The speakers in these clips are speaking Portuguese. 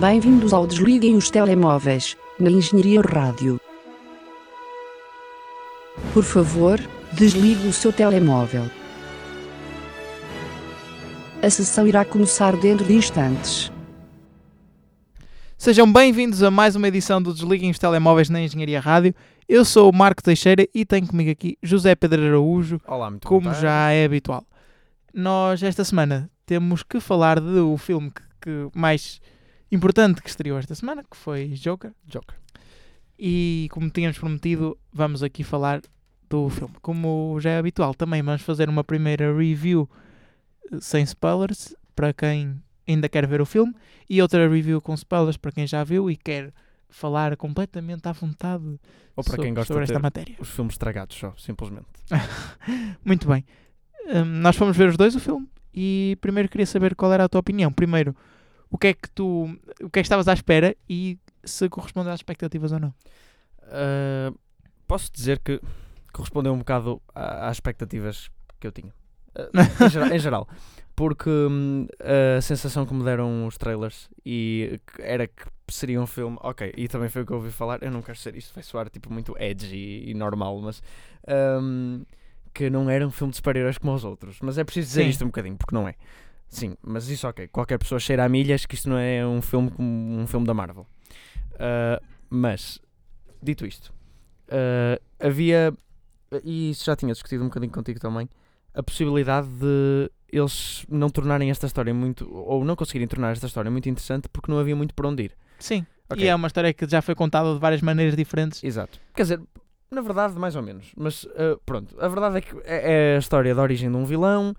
Bem-vindos ao Desliguem os Telemóveis, na Engenharia Rádio. Por favor, desligue o seu telemóvel. A sessão irá começar dentro de instantes. Sejam bem-vindos a mais uma edição do Desliguem os Telemóveis na Engenharia Rádio. Eu sou o Marco Teixeira e tenho comigo aqui José Pedro Araújo, Olá, muito como já é habitual. Nós, esta semana, temos que falar do filme que, que mais importante que estreou esta semana, que foi Joker. Joker. E, como tínhamos prometido, vamos aqui falar do filme. Como já é habitual, também vamos fazer uma primeira review eh, sem spoilers, para quem ainda quer ver o filme, e outra review com spoilers para quem já viu e quer falar completamente à vontade Ou para so- quem gosta sobre esta matéria. os filmes estragados só, simplesmente. Muito bem. Hum, nós fomos ver os dois o filme e primeiro queria saber qual era a tua opinião. Primeiro, o que é que tu o que é que estavas à espera e se corresponde às expectativas ou não. Ah, posso dizer que correspondeu um bocado às expectativas que eu tinha. Ah, em, geral, em geral. Porque hum, a sensação que me deram os trailers e era que seria um filme, ok, e também foi o que eu ouvi falar, eu não quero ser isto, vai soar tipo muito edgy e, e normal, mas hum, que não era um filme de super-heróis como os outros. Mas é preciso dizer Sim. isto um bocadinho, porque não é. Sim, mas isso ok, qualquer pessoa cheira a milhas que isto não é um filme como um filme da Marvel. Ah, mas, dito isto, ah, havia, e isso já tinha discutido um bocadinho contigo também, a possibilidade de eles não tornarem esta história muito, ou não conseguirem tornar esta história muito interessante porque não havia muito por onde ir. Sim. Ok. E é uma história que já foi contada de várias maneiras diferentes. Exato. Quer dizer, na verdade, mais ou menos. Mas ah, pronto, a verdade é que é é a história da origem de um vilão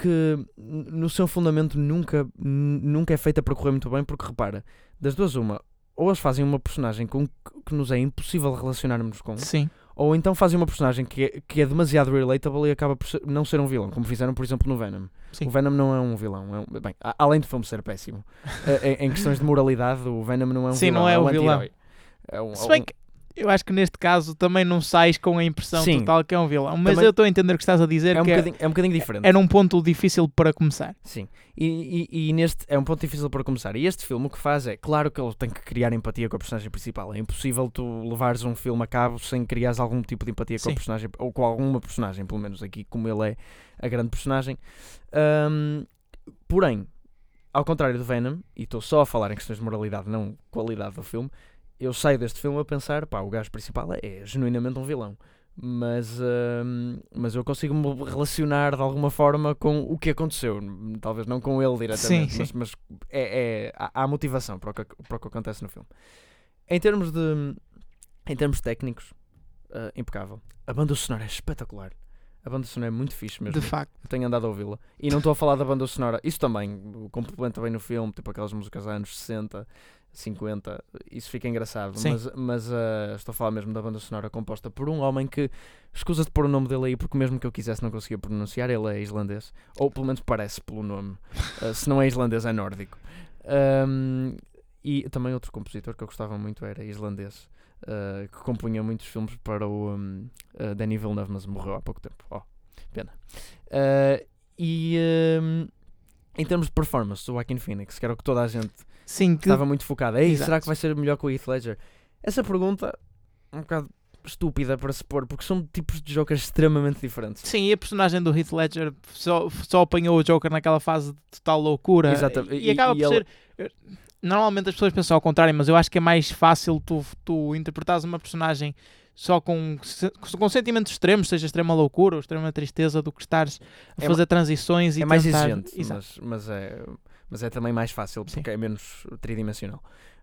que no seu fundamento nunca, nunca é feita para correr muito bem, porque repara, das duas uma, ou eles fazem uma personagem com que, nos é impossível relacionarmos com, Sim. ou então fazem uma personagem que é, que é demasiado relatable e acaba por ser- não ser um vilão, como fizeram, por exemplo, no Venom. Sim. O Venom não é um vilão. É um- bem, além do filme ser péssimo, eh, em, em questões de moralidade, o Venom não é um Sim, vilão. não é um o vilão. É um- Se bem um- que eu acho que neste caso também não sais com a impressão Sim. total que é um vilão. Mas Também- eu estou a entender o que estás a dizer é um, que é- bocadinho, é um bocadinho diferente. era um ponto difícil para começar. Sim. E, e- e neste é um ponto difícil para começar. E este filme o que faz é, claro que ele tem que criar empatia com a personagem principal. É impossível tu levares um filme a cabo sem criares algum tipo de empatia com Sim. a personagem, ou com alguma personagem, pelo menos aqui, como ele é a grande personagem. Ahm, porém, ao contrário do Venom, e estou só a falar em questões de moralidade, não qualidade do filme, eu saio deste filme a pensar, pá, o gajo principal é, genuinamente um vilão. Mas, ahm, mas eu consigo me relacionar de alguma forma com o que aconteceu. Talvez não com ele diretamente, Sim, mas, sim. mas é, é- há, há motivação para o, que, para o que acontece no filme. Em termos de em termos técnicos, ah, impecável. A banda sonora é espetacular. A banda sonora é muito fixe mesmo. De facto. Eu tenho andado a ouvi-la. E não estou a falar da banda sonora. Isso também complementa bem no filme, tipo aquelas músicas dos anos 60, 50. Isso fica engraçado. Sim. Mas, mas ah, estou a falar mesmo da banda sonora composta por um homem que escusa de pôr o nome dele aí, porque mesmo que eu quisesse não conseguia pronunciar. Ele é islandês. Ou pelo menos parece pelo nome. Ah, se não é islandês, é nórdico. Ahm, e também outro compositor que eu gostava muito era islandês. ah, que compunha muitos filmes para o um, ah, Danny Villeneuve, mas morreu há pouco tempo. Oh, pena. E um, em termos de performance, o Joaquin Phoenix, que era o que toda a gente Sim, que estava muito focada. Ei, Exato. será que vai ser melhor que o Heath Ledger? Essa pergunta é um bocado estúpida para se pôr, porque são tipos de jokers extremamente diferentes. Sim, e a personagem do Heath Ledger só, só apanhou o Joker naquela fase de total loucura. Exatamente. E, E- acaba e por ele- ser. Normalmente as pessoas pensam ao contrário, mas eu acho que é mais fácil tu, tu interpretares uma personagem só com, com sentimentos extremos, seja extrema loucura ou extrema tristeza, do que estares a É fazer transições e é mais tentar- exigente, mas, mas, é, mas é também mais fácil Sim. porque é menos tridimensional.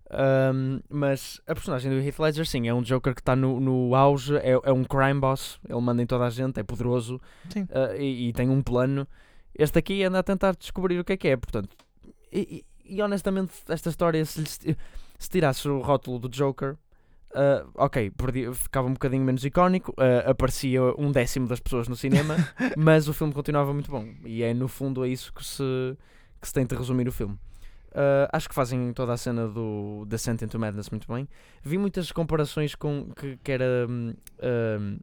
Ahm, mas a personagem do Heath Ledger, sim, é um Joker que está no, no auge, é, é um crime boss, ele manda em toda a gente, é poderoso Sim. ah, e, e tem um plano. Este aqui anda a tentar descobrir o que é que é, portanto. E, e- e honestamente, esta história, se, se, se tirasse o rótulo do Joker, ah, ok, perdi- ficava um bocadinho menos icónico, ah, aparecia um décimo das pessoas no cinema, mas o filme continuava muito bom. E é no fundo a isso que se, que se tenta resumir o filme. Ah, acho que fazem toda a cena do Descent into Madness muito bem. Vi muitas comparações com que, que era hum, hum,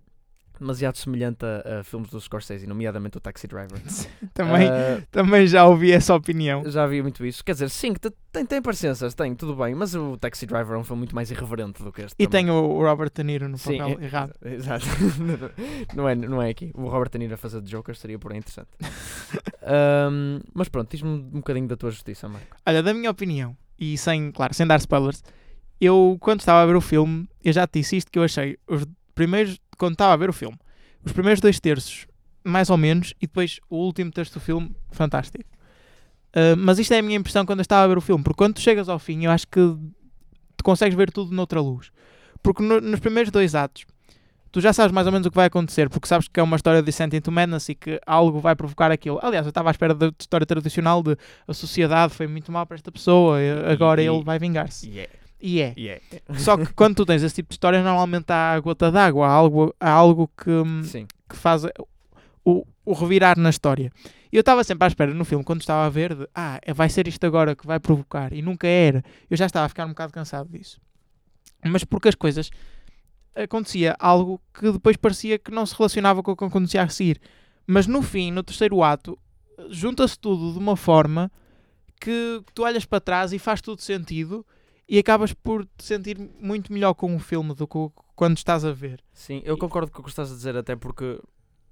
demasiado semelhante a, a filmes do Scorsese, nomeadamente o Taxi Driver. Também, Ah, também já ouvi essa opinião. já havia muito isso. Quer dizer, sim, te- tem, tem parecenças, tem, tudo bem, mas o Taxi Driver é um filme muito mais irreverente do que este. E também. tem o Robert De Niro no Sim, papel é- errado. Exato. não, é, não é aqui. O Robert De Niro a fazer de Joker seria porém interessante. Ahm, mas pronto, diz-me um bocadinho da tua justiça, Marco. Olha, da minha opinião, e sem, claro, sem dar spoilers, eu quando estava a ver o filme, eu já te disse isto que eu achei os primeiros, quando estava a ver o filme, os primeiros dois terços, mais ou menos, e depois o último terço do filme, fantástico. Ah, mas isto é a minha impressão quando eu estava a ver o filme, porque quando tu chegas ao fim, eu acho que tu consegues ver tudo noutra luz. Porque no- nos primeiros dois atos, tu já sabes mais ou menos o que vai acontecer, porque sabes que é uma história de Descent into Madness e que algo vai provocar aquilo. Aliás, eu estava à espera da história tradicional de a sociedade foi muito mal para esta pessoa, agora e- ele vai vingar-se. Yeah, E é. yeah. Só que quando tu tens esse tipo de histórias, normalmente há a gota d'água, há algo, há algo que, hum, Sim. que faz o, o revirar na história. E eu estava sempre à espera no filme, quando estava a ver, de, ah, é- vai ser isto agora que vai provocar, e nunca era. Eu já estava a ficar um bocado cansado disso. Mas porque as coisas acontecia algo que depois parecia que não se relacionava com o que acontecia a seguir. Mas no fim, no terceiro ato, junta-se tudo de uma forma que tu olhas para trás e faz tudo sentido e acabas por te sentir muito melhor com o filme do que quando estás a ver. Sim, eu concordo com o que estás a dizer, até porque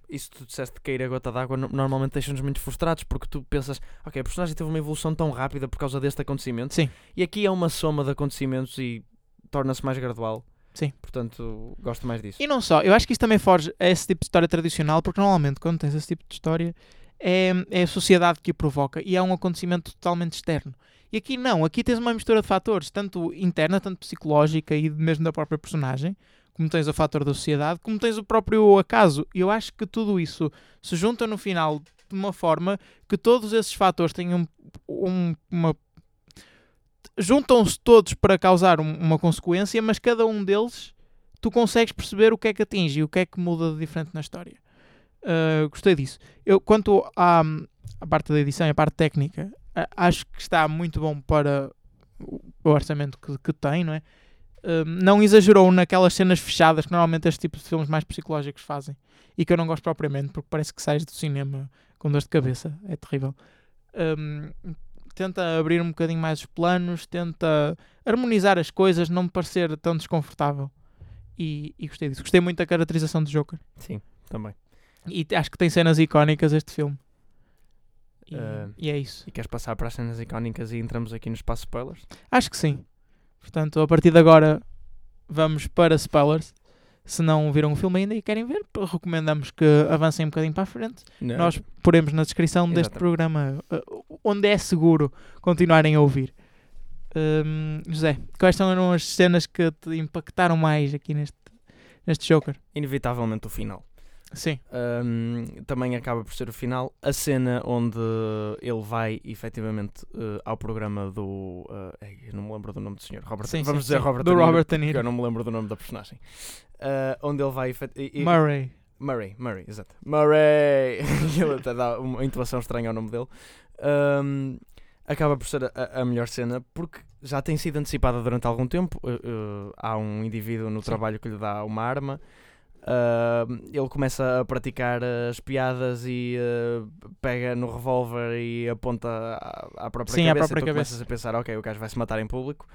isso tu disseste de cair a gota d'água no- normalmente deixa-nos muito frustrados, porque tu pensas, ok, a personagem teve uma evolução tão rápida por causa deste acontecimento, Sim. e aqui é uma soma de acontecimentos e torna-se mais gradual. Sim. Portanto, gosto mais disso. E não só, eu acho que isso também foge a esse tipo de história tradicional, porque normalmente quando tens esse tipo de história é, é a sociedade que o provoca e é um acontecimento totalmente externo. E aqui não, aqui tens uma mistura de fatores, tanto interna, tanto psicológica e mesmo da própria personagem, como tens o fator da sociedade, como tens o próprio acaso. E eu acho que tudo isso se junta no final de uma forma que todos esses fatores tenham um- uma. juntam-se todos para causar um- uma consequência, mas cada um deles tu consegues perceber o que é que atinge e o que é que muda de diferente na história. Uh, gostei disso. Eu, quanto à, à parte da edição e à parte técnica, acho que está muito bom para o orçamento que, que tem, não é? Um, não exagerou naquelas cenas fechadas que normalmente este tipo de filmes mais psicológicos fazem e que eu não gosto propriamente porque parece que sais do cinema com dor de cabeça, é terrível. Um, tenta abrir um bocadinho mais os planos, tenta harmonizar as coisas, não me parecer tão desconfortável. E, e gostei disso. Gostei muito da caracterização do Joker. Sim, também. E acho que tem cenas icónicas este filme. E, Eh, e é isso. E queres passar para as cenas icónicas e entramos aqui no espaço spoilers? Acho que sim. Portanto, a partir de agora vamos para spoilers. Se não viram o filme ainda e querem ver, recomendamos que avancem um bocadinho para a frente. Não. Nós poremos na descrição deste Exatamente. programa uh, onde é seguro continuarem a ouvir. José, quais são as cenas que te impactaram mais aqui neste, neste Joker? Inevitavelmente o final. Sim, Ahm, também acaba por ser o final. A cena onde ele vai efetivamente eh, ao programa do. ei, eu não me lembro do nome do senhor. Robert, sim, vamos sim, dizer sim. Robert do Niro, Robert De porque Niro. Eu não me lembro do nome da personagem. Ah, onde ele vai. e- Murray. Murray, Murray, exato. Murray! ele até dá uma intuação estranha ao nome dele. Ahm, acaba por ser a, a melhor cena porque já tem sido antecipada durante algum tempo. Uh, uh, há um indivíduo no trabalho que lhe dá uma arma. Ele começa a praticar as piadas e uh, pega no revólver e aponta à, à própria Sim, à cabeça. própria e tu cabeça. começas a pensar, ok, o gajo vai se matar em público.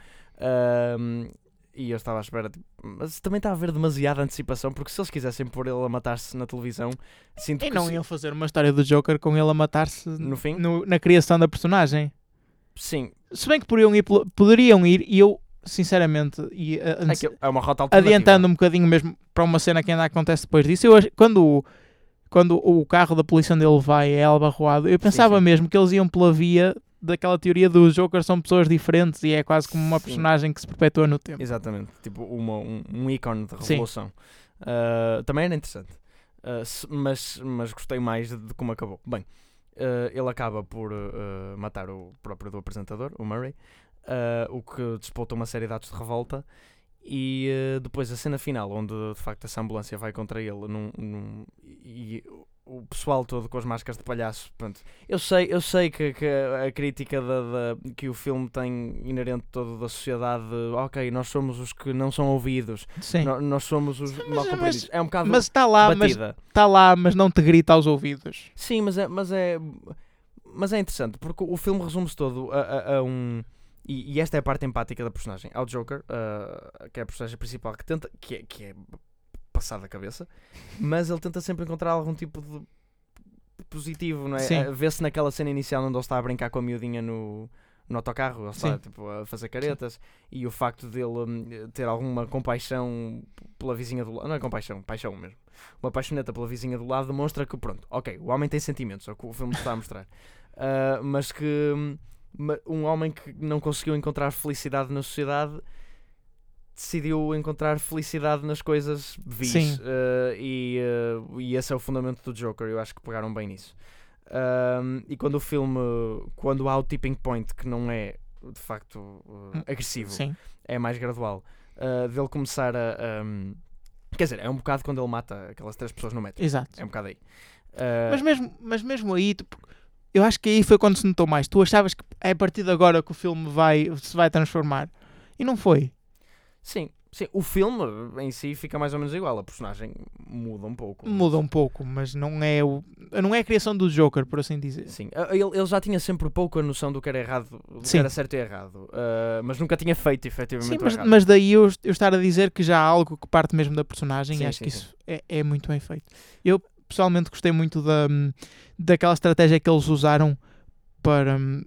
E eu estava à espera, tipo, mas também está a haver demasiada antecipação, porque se eles quisessem pôr ele a matar-se na televisão, sinto E que não se- iam fazer uma história do Joker com ele a matar-se No fim? no- na criação da personagem. sim, Se bem que poderiam ir, poderiam ir e eu, sinceramente, e, uh, é, é uma rota adiantando um bocadinho mesmo para uma cena que ainda acontece depois disso, eu, quando, o- quando o carro da polícia onde ele vai é albarroado, eu pensava sim. mesmo que eles iam pela via daquela teoria do Joker são pessoas diferentes e é quase como uma Sim. personagem que se perpetua no tempo. Exatamente, tipo uma, um, um ícone de Sim. revolução. Ah, também era interessante, se- mas, mas gostei mais de, de como acabou. Bem, ah, ele acaba por ah, matar o próprio do apresentador, o Murray, ah, o que despolta uma série de atos de revolta. E ah, depois a cena final, onde de facto essa ambulância vai contra ele num, num- e o pessoal todo com as máscaras de palhaço. Pronto. Eu sei, eu sei que, que a crítica da, da- que o filme tem inerente todo da sociedade, de, ok, nós somos os que não são ouvidos, Sim. no- nós somos os Mas- mal compreendidos. É um bocado Mas está lá, mas batida. está lá, mas não te grita aos ouvidos. Sim, mas é, mas é, mas é interessante porque o filme resume-se todo a, a- a um. E, e esta é a parte empática da personagem. Ao Joker, uh, que é a personagem principal, que tenta. que é, que é passado a cabeça, mas ele tenta sempre encontrar algum tipo de positivo, não é? Sim. Uh, Vê-se naquela cena inicial onde ele está a brincar com a miudinha no. No autocarro, ele está Sim. tipo, a fazer caretas e o facto dele hum, ter alguma compaixão pela vizinha do lado, não é compaixão, paixão mesmo, uma paixoneta pela vizinha do lado demonstra que, pronto, ok, o homem tem sentimentos, é o que o filme está a mostrar. Ah, mas que hum, um homem que não conseguiu encontrar felicidade na sociedade decidiu encontrar felicidade nas coisas vis. Ah, e, ah, e esse é o fundamento do Joker, eu acho que pegaram bem nisso. Ahm, e quando o filme, quando há o tipping point que não é de facto uh, agressivo, Sim. é mais gradual, uh, dele começar a. um, quer dizer, é um bocado quando ele mata aquelas três pessoas no metro. Exato. É um bocado aí. Uh, Mas mesmo, mas mesmo aí, tipo, eu acho que aí foi quando se notou mais. Tu achavas que é a partir de agora que o filme vai, se vai transformar. E não foi. sim, sim, o filme em si fica mais ou menos igual. A personagem muda um pouco. Muda um pouco, mas não é, o, não é a criação do Joker, por assim dizer. Sim, uh, ele, ele já tinha sempre pouco a noção do que era errado, do que Sim. era certo e errado, uh, mas nunca tinha feito efetivamente Sim, mas, mas daí eu, eu estar a dizer que já há algo que parte mesmo da personagem Sim, e acho que isso é, é muito bem feito. Eu pessoalmente gostei muito da, daquela estratégia que eles usaram para hum,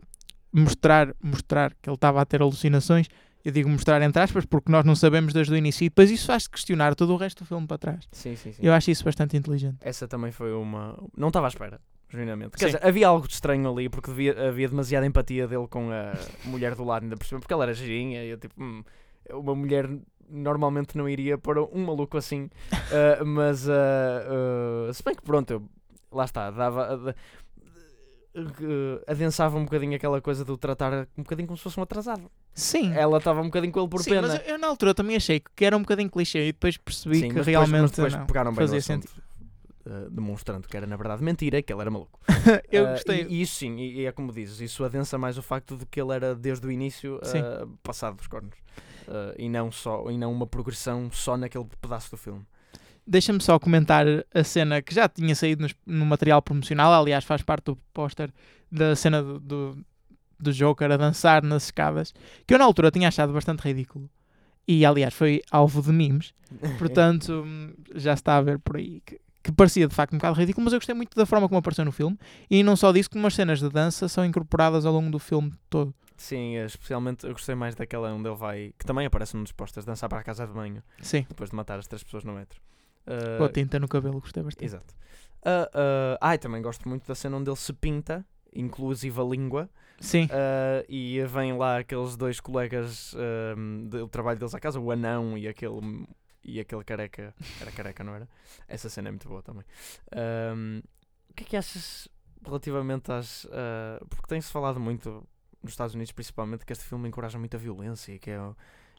mostrar, mostrar que ele estava a ter alucinações. Eu digo mostrar entre aspas porque nós não sabemos desde o início e depois isso faz questionar todo o resto do filme para trás. Sim, sim, sim. Eu acho isso bastante inteligente. Essa também foi uma. Não estava à espera, genuinamente. Quer Sim. dizer, havia algo de estranho ali porque devia- havia demasiada empatia dele com a mulher do lado, ainda por cima, porque ela era girinha e eu tipo. hum, uma mulher normalmente não iria para um maluco assim, ah, mas. ah, se bem que pronto, eu- lá está, dava. adensava um bocadinho aquela coisa de o tratar um bocadinho como se fosse um atrasado. Sim. Ela estava um bocadinho com ele por Sim, pena. mas eu, eu na altura também achei que era um bocadinho clichê e depois percebi Sim, que mas depois- realmente mas depois não, pegaram bem fazia sentido. ah, demonstrando que era na verdade mentira, que ele era maluco. eu gostei. E, e isso sim, e, e é como dizes, isso adensa mais o facto de que ele era desde o início ah, passado dos cornos. Ah, e, não só, e não uma progressão só naquele pedaço do filme. Deixa-me só comentar a cena que já tinha saído nos- no, material promocional, aliás, faz parte do póster da cena do, do, do Joker a dançar nas escadas, que eu na altura tinha achado bastante ridículo. E aliás, foi alvo de memes, portanto já está a ver por aí que, que parecia de facto um bocado ridículo, mas eu gostei muito da forma como apareceu no filme. E não só disso, como as cenas de dança são incorporadas ao longo do filme todo. Sim, especialmente eu gostei mais daquela onde ele vai, que também aparece num dos posters, dançar para a casa de banho, Sim, depois de matar as três pessoas no metro. Ah, com a tinta no cabelo, gostei bastante. Exato. Ah, ah, ai, também gosto muito da cena onde ele se pinta, inclusive a língua, Sim, ah, e vem lá aqueles dois colegas ah, do trabalho deles à casa, o anão e aquele, e aquele careca. Era careca, não era? Essa cena é muito boa também. O que é que achas relativamente às. ah, porque tem-se falado muito, nos Estados Unidos principalmente, que este filme encoraja muito a violência e que é,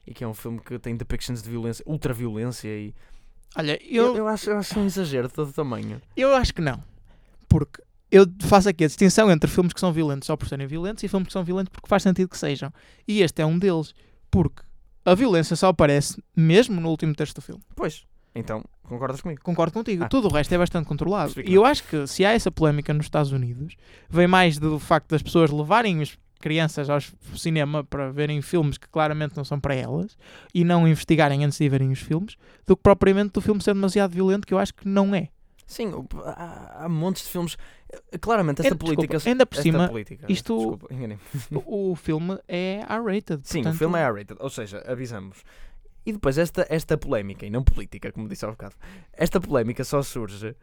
e que é um filme que tem depictions de violência, ultra-violência e. olha, Eu, eu, eu, acho, eu acho um exagero de todo tamanho. Eu acho que não. Porque eu faço aqui a distinção entre filmes que são violentos só por serem violentos e filmes que são violentos porque faz sentido que sejam. E este é um deles. Porque a violência só aparece mesmo no último texto do filme. Pois, então, concordas comigo? Concordo contigo. Ah. Tudo o resto é bastante controlado. E eu acho que se há essa polémica nos Estados Unidos, vem mais do facto das pessoas levarem as crianças ao cinema para verem filmes que claramente não são para elas e não investigarem antes de verem os filmes, do que propriamente do filme ser demasiado violento, que eu acho que não é. Sim, o- há, há montes de filmes. eh, Claramente, esta É, desculpa, política. ainda por cima, política, isto- Desculpa, o o filme é R-rated. Sim, o portanto- filme é R-rated, ou seja, avisamos. E depois esta, esta polémica, e não política, como disse há bocado, esta polémica só surge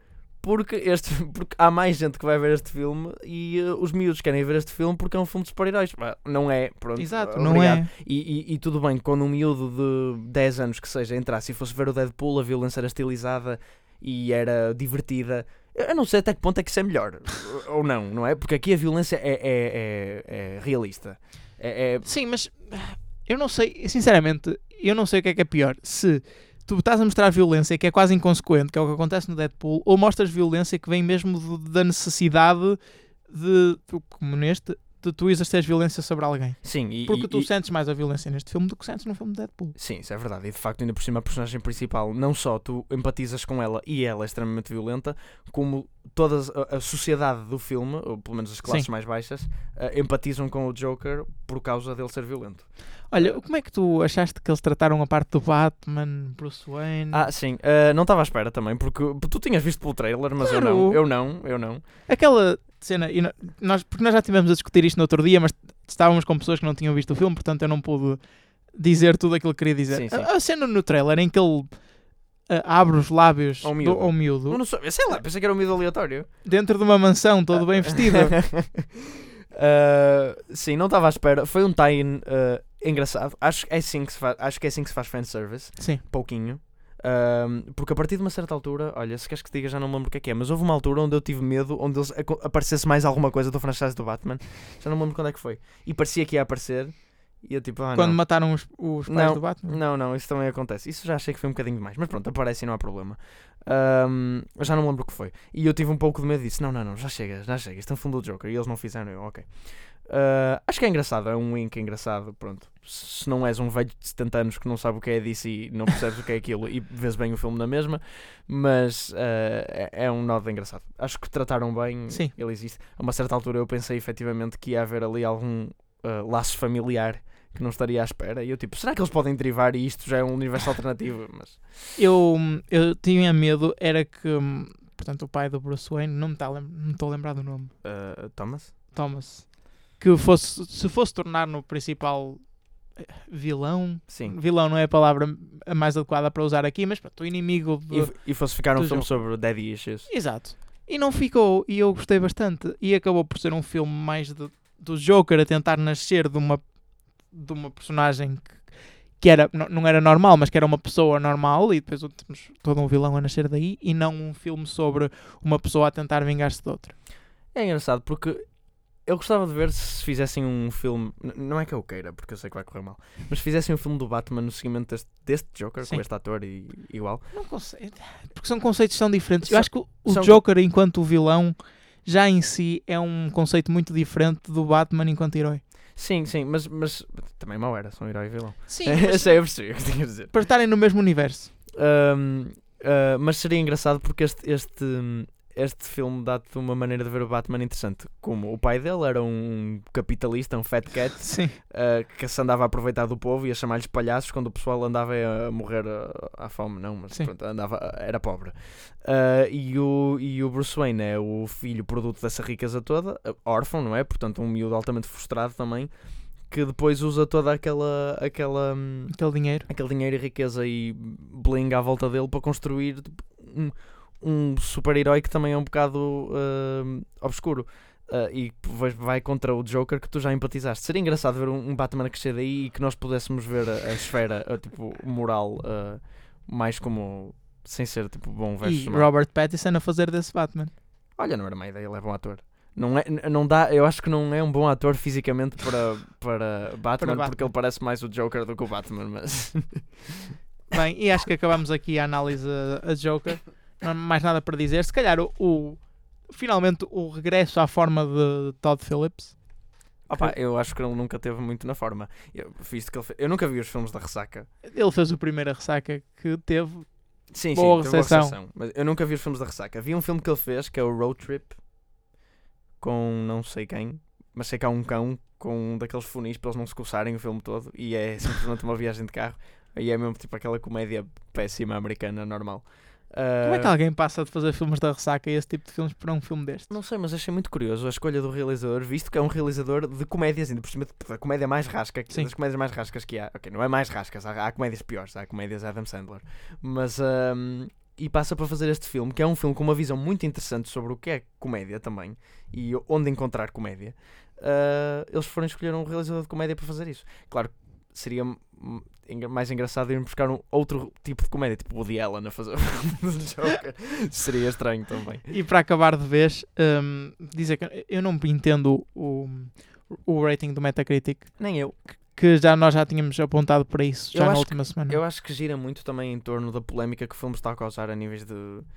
porque, este, porque há mais gente que vai ver este filme e eh, os miúdos querem ver este filme porque é um filme de super-heróis. Não é, pronto. Exato, não obrigado. é. E, e- e tudo bem, quando um miúdo de 10 anos que seja entrasse e fosse ver o Deadpool, a violência era estilizada e era divertida. Eu não sei até que ponto é que isso é melhor. ou não, não é? Porque aqui a violência é, é- é- é realista. É, é- Sim, mas ah, eu não sei, sinceramente, eu não sei o que é que é pior. Se tu estás a mostrar violência que é quase inconsequente, que é o que acontece no Deadpool, ou mostras violência que vem mesmo do- da necessidade de, como neste, de tu exerceres violência sobre alguém. Sim, e, Porque tu e- sentes mais a violência neste filme do que sentes no filme de Deadpool. Sim, isso é verdade. E de facto, ainda por cima, a personagem principal, não só tu empatizas com ela e ela é extremamente violenta, como toda a, a sociedade do filme, ou pelo menos as classes Sim. mais baixas, eh, empatizam com o Joker por causa dele ser violento. Olha, como é que tu achaste que eles trataram a parte do Batman, Bruce Wayne? Ah, sim. eh, não estava à espera também, porque tu tinhas visto pelo trailer, mas eu não. Claro. Eu não, eu não. Aquela cena, e nós, porque nós já estivemos a discutir isto no outro dia, mas estávamos com pessoas que não tinham visto o filme, portanto eu não pude dizer tudo aquilo que queria dizer. Sim, sim. A, a cena no trailer em que ele ah, abre os lábios Ao do- miúdo. ao miúdo, Eu não sou, sei lá, pensei que era um miúdo aleatório. dentro de uma mansão, todo bem vestido. Uh, sim, não estava à espera. Foi um tie-in uh, engraçado. Acho, é assim que se faz, acho que é assim que se faz fanservice. Sim. Pouquinho. Um, porque a partir de uma certa altura, olha, se queres que te diga, já não me lembro o que é que é, mas houve uma altura onde eu tive medo, onde eles, aparecesse mais alguma coisa do franchise do Batman. Já não me lembro quando é que foi. E parecia que ia aparecer. E eu tipo, ah, Quando não. mataram os, os pais Não, do Batman. Não, não, isso também acontece. Isso já achei que foi um bocadinho demais. Mas pronto, aparece e não há problema. Ahm, já não me lembro o que foi. E eu tive um pouco de medo disso. Não, não, não, já chega, já chega. Isto é um filme do Joker. E eles não fizeram. Eu, ok. Ah, acho que é engraçado. É um wink engraçado. Pronto. Se não és um velho de 70 anos que não sabe o que é DC e não percebes o que é aquilo e vês bem o filme na mesma. Mas ah, é, é um nó engraçado. Acho que trataram bem. Sim. Ele existe. A uma certa altura eu pensei efetivamente que ia haver ali algum ah, laço familiar que não estaria à espera. E eu tipo, será que eles podem derivar e isto já é um universo alternativo? Mas Eu, eu tinha medo, era que, hum, portanto, o pai do Bruce Wayne, não me estou a lembrar do nome, uh, Thomas? Thomas, que fosse, se fosse tornar no principal eh, vilão, Sim. vilão não é a palavra mais adequada para usar aqui, mas pronto, o inimigo de... E, e fosse ficar um do filme jogo. sobre Daddy Issues. Exato. E não ficou, e eu gostei bastante. E acabou por ser um filme mais de- do Joker a tentar nascer de uma, de uma personagem que, que era, não, não era normal, mas que era uma pessoa normal, e depois temos todo um vilão a nascer daí, e não um filme sobre uma pessoa a tentar vingar-se de outra. É engraçado porque eu gostava de ver se fizessem um filme. Não é que eu queira, porque eu sei que vai correr mal. Mas se fizessem um filme do Batman no seguimento deste, deste Joker, Sim. com este ator e igual. Não conce- porque são conceitos tão diferentes. Eu São- acho que o, são- Joker, enquanto vilão, já em si é um conceito muito diferente do Batman enquanto herói. Sim, sim, mas, mas também mau era, são herói e vilão. Sim, eu sei, eu percebi o que tinha a dizer. para estarem no mesmo universo. Um, uh, mas seria engraçado porque este, este, este filme dá-te uma maneira de ver o Batman interessante. Como o pai dele era um capitalista, um fat cat, uh, que se andava a aproveitar do povo e a chamar-lhes palhaços quando o pessoal andava a morrer uh, à fome, não, mas pronto, andava, era pobre. Uh, e, o, e o Bruce Wayne é o filho produto dessa riqueza toda, órfão, não é? Portanto, um miúdo altamente frustrado também, que depois usa toda aquela. aquela hum, Aquele dinheiro. aquele dinheiro e riqueza e bling à volta dele para construir tipo, um, um super-herói que também é um bocado uh, obscuro. Uh, e vai- contra o Joker que tu já empatizaste. Seria engraçado ver um, um Batman a crescer daí e que nós pudéssemos ver a, a esfera a, tipo, moral uh, mais como sem ser tipo bom versus E. Robert Pattinson a fazer desse Batman. Olha, não era má ideia, ele é bom ator. Não, é, não dá, eu acho que não é um bom ator fisicamente para, para, Batman, Batman. porque ele parece mais o Joker do que o Batman, mas Bem, e acho que acabamos aqui a análise a Joker. Não há mais nada para dizer. Se calhar o, o- finalmente o regresso à forma de Todd Phillips. Opa, eu acho que ele nunca teve muito na forma. Eu, visto que ele fe- eu nunca vi os filmes da Ressaca. Ele fez o primeiro ressaca que teve. Sim, Boa sim, teve recepção. Mas eu nunca vi os filmes da Ressaca. Vi um filme que ele fez que é o Road Trip com não sei quem, mas sei que há um cão com um daqueles funis para eles não se coçarem o filme todo e é simplesmente uma viagem de carro. E é mesmo tipo aquela comédia péssima americana normal. Como é que Ah, alguém passa de fazer filmes da ressaca e esse tipo de filmes para um filme deste? Não sei, mas achei muito curioso a escolha do realizador, visto que é um realizador de comédias, ainda por cima da comédia mais rasca, que- Sim. das comédias mais rascas que há. Ok, não é mais rascas, há, há comédias piores, há comédias Adam Sandler. Mas. ahm, e passa para fazer este filme, que é um filme com uma visão muito interessante sobre o que é comédia também e onde encontrar comédia. Ah, eles foram escolher um realizador de comédia para fazer isso. Claro, seria mais engraçado ir buscar um outro tipo de comédia, tipo Woody Allen a fazer Joker. Seria estranho também. E para acabar de vez, hum, dizer que eu não entendo o, o rating do Metacritic. Nem eu. que já nós já tínhamos apontado para isso Eu já na acho última semana. Eu acho que gira muito também em torno da polémica que o filme está a causar a níveis de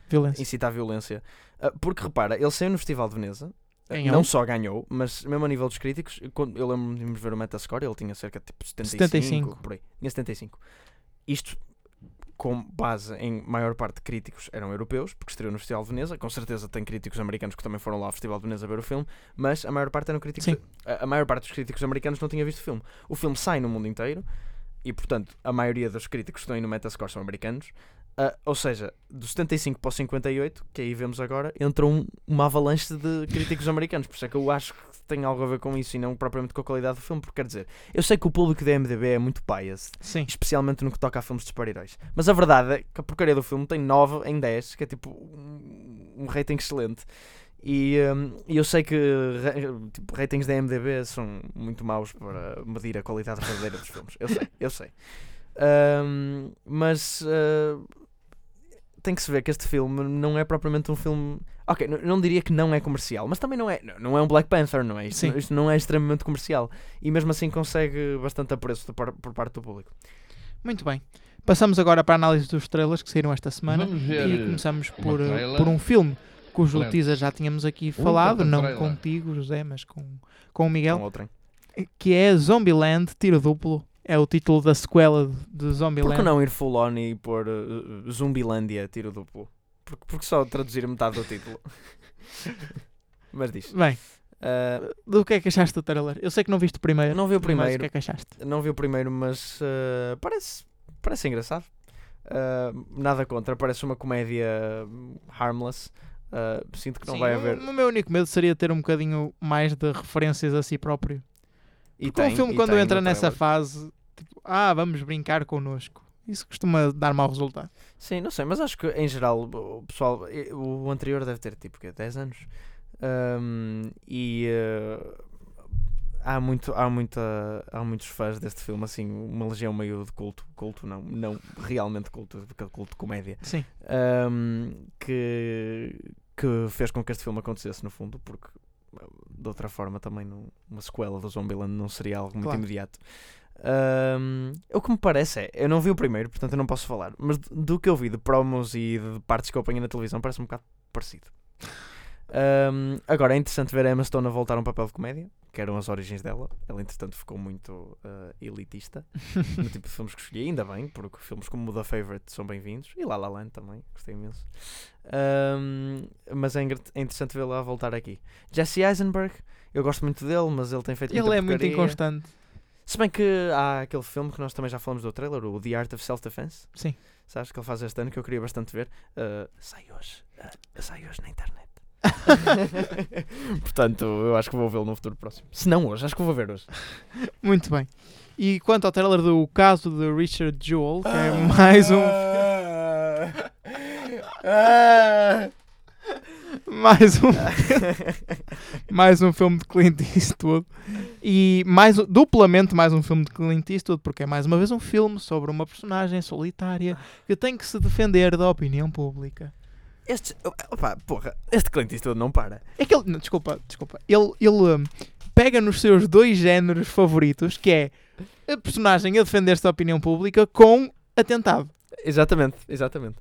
Violência. incitar violência. Ah, porque repara, ele saiu no Festival de Veneza. Ganhou. Não só ganhou, mas mesmo a nível dos críticos, quando eu lembro-me de ver o Metascore, ele tinha cerca de tipo 75, 75. por aí. Tinha 75. Isto com base em maior parte de críticos eram europeus, porque estreou no Festival de Veneza. Com certeza tem críticos americanos que também foram lá ao Festival de Veneza ver o filme, mas a maior parte eram críticos. Sim. A maior parte dos críticos americanos não tinha visto o filme. O filme sai no mundo inteiro e, portanto, a maioria dos críticos que estão aí no Metascore são americanos. Ah, ou seja, do 75 para o 58, que aí vemos agora, entra um- uma avalanche de críticos americanos. Por isso é que eu acho que tem algo a ver com isso e não propriamente com a qualidade do filme. Porque quer dizer, eu sei que o público da MDB é muito biased, Sim. especialmente no que toca a filmes de super-heróis. Mas a verdade é que a porcaria do filme tem 9 em 10, que é tipo um, um rating excelente. E e eu sei que tipo, ratings da MDB são muito maus para medir a qualidade verdadeira dos filmes. Eu sei, eu sei. Hum, mas uh, tem que se ver que este filme não é propriamente um filme. Ok, não diria que não é comercial, mas também não é, não- é um Black Panther, não é? Isto, Sim. isto não é extremamente comercial. E mesmo assim consegue bastante apreço par- por parte do público. Muito bem. Passamos agora para a análise dos estrelas que saíram esta semana. E começamos por, trailer. por um filme cujo Excelente. teaser já tínhamos aqui Um falado, não trailer. contigo, José, mas com, com o Miguel, outrem. que é Zombieland Tiro Duplo. É o título da sequela de- de Por Zombieland. que não ir full on e pôr uh, Zumbilândia tiro duplo? Porque, porque só traduzir metade do título. Mas diz. Bem, Uh, do que é que achaste do trailer? Eu sei que não viste o primeiro. Não vi o Mas primeiro. o que é que achaste? não vi o primeiro, mas uh, parece, parece engraçado. Uh, nada contra, parece uma comédia hum, harmless. Uh, sinto que não Sim, vai haver. O meu único medo seria ter um bocadinho mais de referências a si próprio. E Porque um tem, filme, e quando entra nessa fase, tipo, ah, vamos brincar connosco. Isso costuma dar mau resultado. Sim, não sei, mas acho que em geral o pessoal. eh, O anterior deve ter tipo quê, 10 anos. Um, e eh, há, muito, há, muita, há muitos fãs deste filme, assim, uma legião meio de culto. Culto não, não realmente culto, aquele culto de comédia. Sim. um, que, que fez com que este filme acontecesse no fundo, porque de outra forma também não, uma sequela do Zombieland não seria algo muito Claro. imediato. Um, o que me parece é, eu não vi o primeiro, portanto eu não posso falar, mas do, que eu vi de promos e de partes que eu apanhei na televisão parece um bocado parecido. Um, agora é interessante ver a Emma Stone a voltar a um papel de comédia, que eram as origens dela. Ela, entretanto, ficou muito uh, elitista no tipo de filmes que escolhi, ainda bem, porque filmes como o The Favorite são bem-vindos e La La Land também, gostei imenso. Um, mas é, é interessante vê-la a voltar aqui. Jesse Eisenberg, eu gosto muito dele, mas ele tem feito Ele é muito porcaria. inconstante. Se bem que há aquele filme que nós também já falamos do trailer, o The Art of Self-Defense, Sim. sabes que ele faz este ano, que eu queria bastante ver. Uh, sai hoje, uh, sai hoje na internet. Portanto, eu acho que vou vê-lo no futuro próximo. Se não hoje, acho que vou ver hoje. Muito bem. E quanto ao trailer do caso de Richard Jewell, que é mais um. mais um. mais um filme de Clint Eastwood. E mais, duplamente mais um filme de Clint Eastwood, porque é mais uma vez um filme sobre uma personagem solitária que tem que se defender da opinião pública. Este, opa, porra, este Clint Eastwood não para. É que ele. desculpa, desculpa. Ele, ele hum, pega nos seus dois géneros favoritos, que é a personagem a defender-se da opinião pública com atentado. Exatamente, exatamente.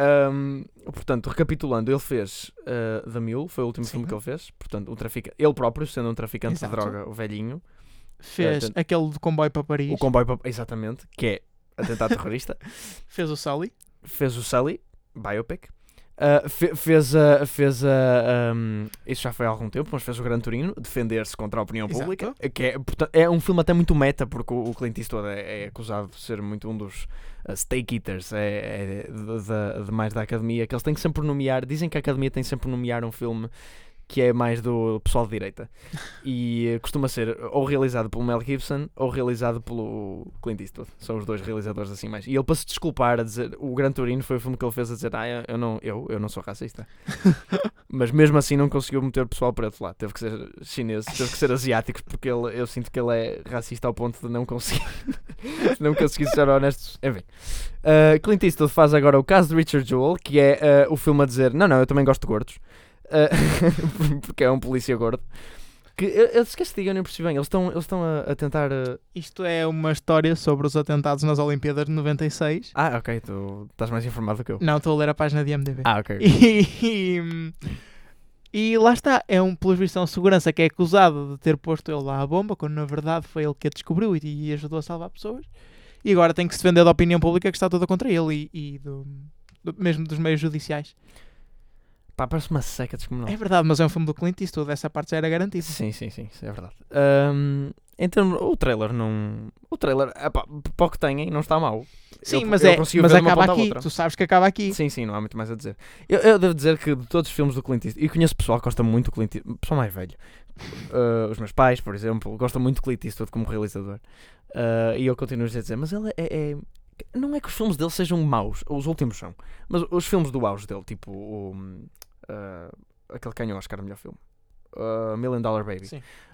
Ahm, portanto, recapitulando, ele fez uh, The Mule, foi o último Sim. filme que ele fez. Portanto, um trafica ele próprio, sendo um traficante Exato. de droga, o velhinho. Fez Atent- aquele de comboio para Paris. O comboio, pa- exatamente, que é atentado terrorista. Fez o Sully. fez o Sully, biopic. Uh, fe- fez a. Fez a um, isso já foi há algum tempo, mas fez o Gran Turino, defender-se contra a opinião Exato. pública. Que é, é um filme até muito meta, porque o, o Clint Eastwood é, é acusado de ser muito um dos uh, steak eaters é, é de, de- de mais da academia, que eles têm que sempre nomear. Dizem que a academia tem sempre nomear um filme que é mais do pessoal de direita e eh, costuma ser ou realizado pelo Mel Gibson ou realizado pelo Clint Eastwood. São os dois realizadores assim mais. E ele para se desculpar a dizer, o Gran Turino foi o filme que ele fez a dizer, ah, eu- não, eu, eu não sou racista. Mas mesmo assim não conseguiu meter o pessoal preto lá. Teve que ser chinês, teve que ser asiáticos, porque ele, eu sinto que ele é racista ao ponto de não conseguir, não conseguir ser honesto. Enfim. Uh, Clint Eastwood faz agora o caso de Richard Jewell, que é uh, o filme a dizer, não, não, eu também gosto de gordos. Uh, porque é um polícia gordo. Que esqueci de dizer, eu nem percebi bem. Eles estão eles estão a, a tentar. uh, Isto é uma história sobre os atentados nas Olimpíadas de 96. Ah, ok, tu estás mais informado do que eu. Não, estou a ler a página de MDB. Ah, ok. E, e, e lá está, é um, pelos vistos, é um segurança que é acusado de ter posto ele lá a bomba, quando na verdade foi ele que a descobriu e, e ajudou a salvar pessoas. E agora tem que se defender da opinião pública que está toda contra ele e, e do, do- mesmo dos meios judiciais. Pá, parece uma seca descomunal. É verdade, mas é um filme do Clint Eastwood, essa parte já era garantida. Sim, sim, sim, é verdade. Ahm, então, o trailer não. O trailer, epá, para o que tem, não está mau. Sim, Eu- mas, eu é, mas acaba aqui. Tu sabes que acaba aqui. Sim, sim, não há muito mais a dizer. Eu, eu devo dizer que de todos os filmes do Clint Eastwood, e conheço pessoal que gosta muito do Clint Eastwood, pessoal mais velho. Uh, os meus pais, por exemplo, gostam muito do Clint Eastwood como realizador. Uh, e eu continuo a dizer, mas ele é, é- Não é que os filmes dele sejam maus, os últimos são, mas os filmes do auge dele, tipo o. uh, aquele que ganhou o Oscar, o melhor filme. Uh, Million Dollar Baby.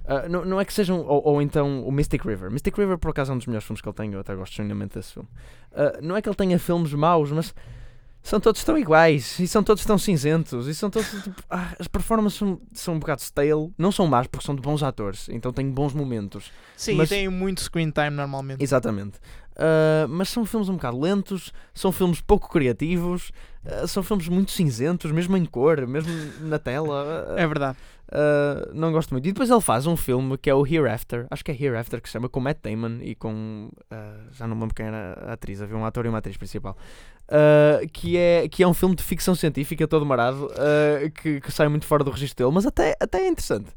Uh, não, não é que sejam. Ou, ou então o Mystic River. Mystic River, por acaso, é um dos melhores filmes que ele tem. Eu até gosto genuinamente desse filme. Uh, não é que ele tenha filmes maus, mas são todos tão iguais. E são todos tão cinzentos. E são todos. Tipo, ah, as performances são, são um bocado stale. Não são más porque são de bons atores. Então têm bons momentos. Sim, Mas- e tem muito screen time normalmente. Exatamente. Mas são filmes um bocado lentos. São filmes pouco criativos. Uh, são filmes muito cinzentos, mesmo em cor, mesmo na tela. uh, É verdade. Uh, não gosto muito. E depois ele faz um filme que é o Hereafter, acho que é Hereafter que se chama, com Matt Damon e com. já não me lembro quem era a atriz, havia um ator e uma atriz principal. Que, é, que é um filme de ficção científica todo marado que, que sai muito fora do registro dele, mas até, até é interessante.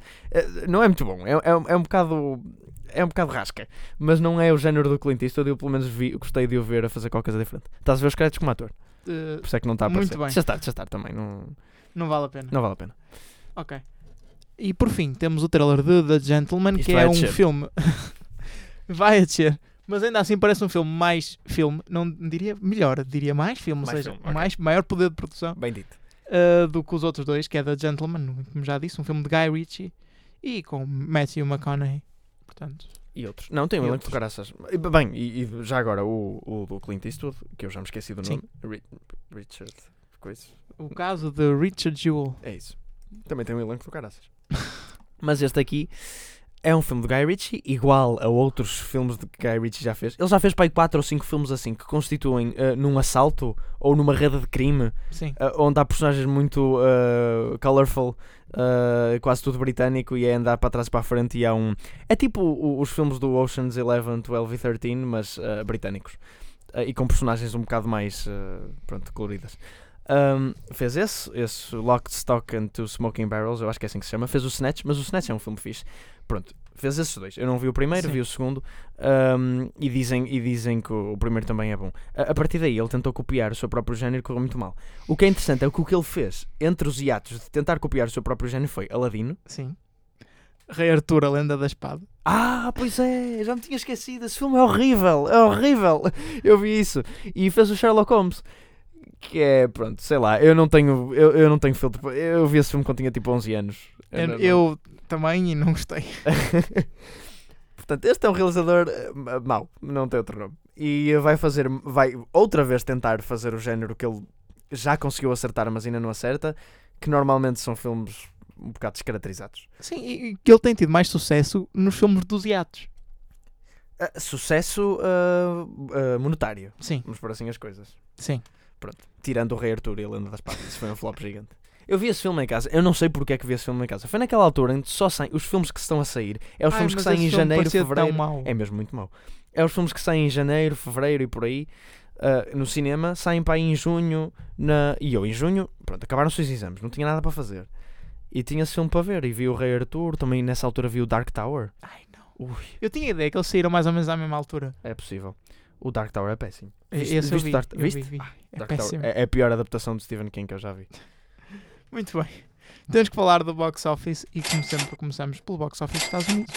Não é muito bom, é, é, é um bocado. É um bocado rasca, mas não é o género do Clint Eastwood. Eu, pelo menos, vi, gostei de o ver a fazer qualquer coisa diferente. Estás a ver os créditos como ator, Uh, por isso é que não está a Muito aparecer. bem. Deixa estar, deixa estar também, não, não vale a pena. não vale a pena. Ok. E por fim, temos o trailer de The Gentleman, Isto que é um descer. filme. vai a descer. Mas ainda assim parece um filme mais filme, não diria melhor, diria mais filme, Mais ou seja, filme, ok. mais, maior poder de produção uh, do que os outros dois, que é The Gentleman, como já disse, um filme de Guy Ritchie e com Matthew McConaughey. Portanto, E outros. Não, tem um elenco de caraças. Bem, e, e já agora o, o do Clint Eastwood, que eu já me esqueci do Sim. nome. Ri- Richard. Coisa. o caso de Richard Jewell. É isso. Também tem um elenco de caraças. Mas este aqui é um filme de Guy Ritchie, igual a outros filmes de que Guy Ritchie já fez. Ele já fez para aí 4 ou 5 filmes assim que constituem eh, num assalto ou numa rede de crime, Sim. eh, onde há personagens muito eh, colorful, eh, quase tudo britânico, e é andar para trás e para a frente. E há um. É tipo os filmes do Oceans 11, 12 e 13, mas eh, britânicos. Eh, e com personagens um bocado mais pronto, coloridas. Um, fez esse, esse Locked, Stock and Two Smoking Barrels, eu acho que é assim que se chama. Fez o Snatch, mas o Snatch é um filme fixe. Pronto, fez esses dois. Eu não vi o primeiro, Sim. vi o segundo. um, e, dizem, e dizem que o, o primeiro também é bom. A, a partir daí, ele tentou copiar o seu próprio género e correu muito mal. O que é interessante é que o que ele fez entre os hiatos de tentar copiar o seu próprio género foi Aladino. Sim. Rei Arthur, a lenda da espada. Ah, pois é, já me tinha esquecido. Esse filme é horrível, é horrível. Eu vi isso. E fez o Sherlock Holmes. Que é, pronto, sei lá, eu não tenho, eu, eu não tenho filtro. Eu vi esse filme quando tinha tipo 11 anos. Eu, não- eu também e não gostei. Portanto, este é um realizador eh, ma- mau, não tem outro nome. E vai fazer, vai outra vez tentar fazer o género que ele já conseguiu acertar, mas ainda não acerta. Que normalmente são filmes um bocado descaracterizados. Sim, e que ele tem tido mais sucesso nos filmes dos hiatos. Ah, sucesso ah, ah, monetário, Sim, vamos por assim as coisas. sim. Pronto, tirando o Rei Arthur e a Lenda das Patas, isso foi um flop gigante. Eu vi esse filme em casa, eu não sei porque é que vi esse filme em casa. Foi naquela altura em que só saem os filmes que estão a sair, é os Ai, filmes que saem em janeiro, fevereiro. Mau. É mesmo muito mau. É os filmes que saem em janeiro, fevereiro e por aí. ah, no cinema, saem para aí em junho. Na... E eu, em junho, pronto, acabaram-se os exames, não tinha nada para fazer. E tinha esse filme para ver. E vi o Rei Arthur, também nessa altura vi o Dark Tower. Ai, não. Ui, Eu tinha ideia que eles saíram mais ou menos à mesma altura. é possível. O Dark Tower é péssimo. Viste- Esse eu viste vi. Dark- eu viste? vi, vi. Ah, É Dark Tower é, é a pior adaptação de Stephen King que eu já vi. Muito bem. Temos que falar do box office e, como sempre, começamos pelo box office dos Estados Unidos.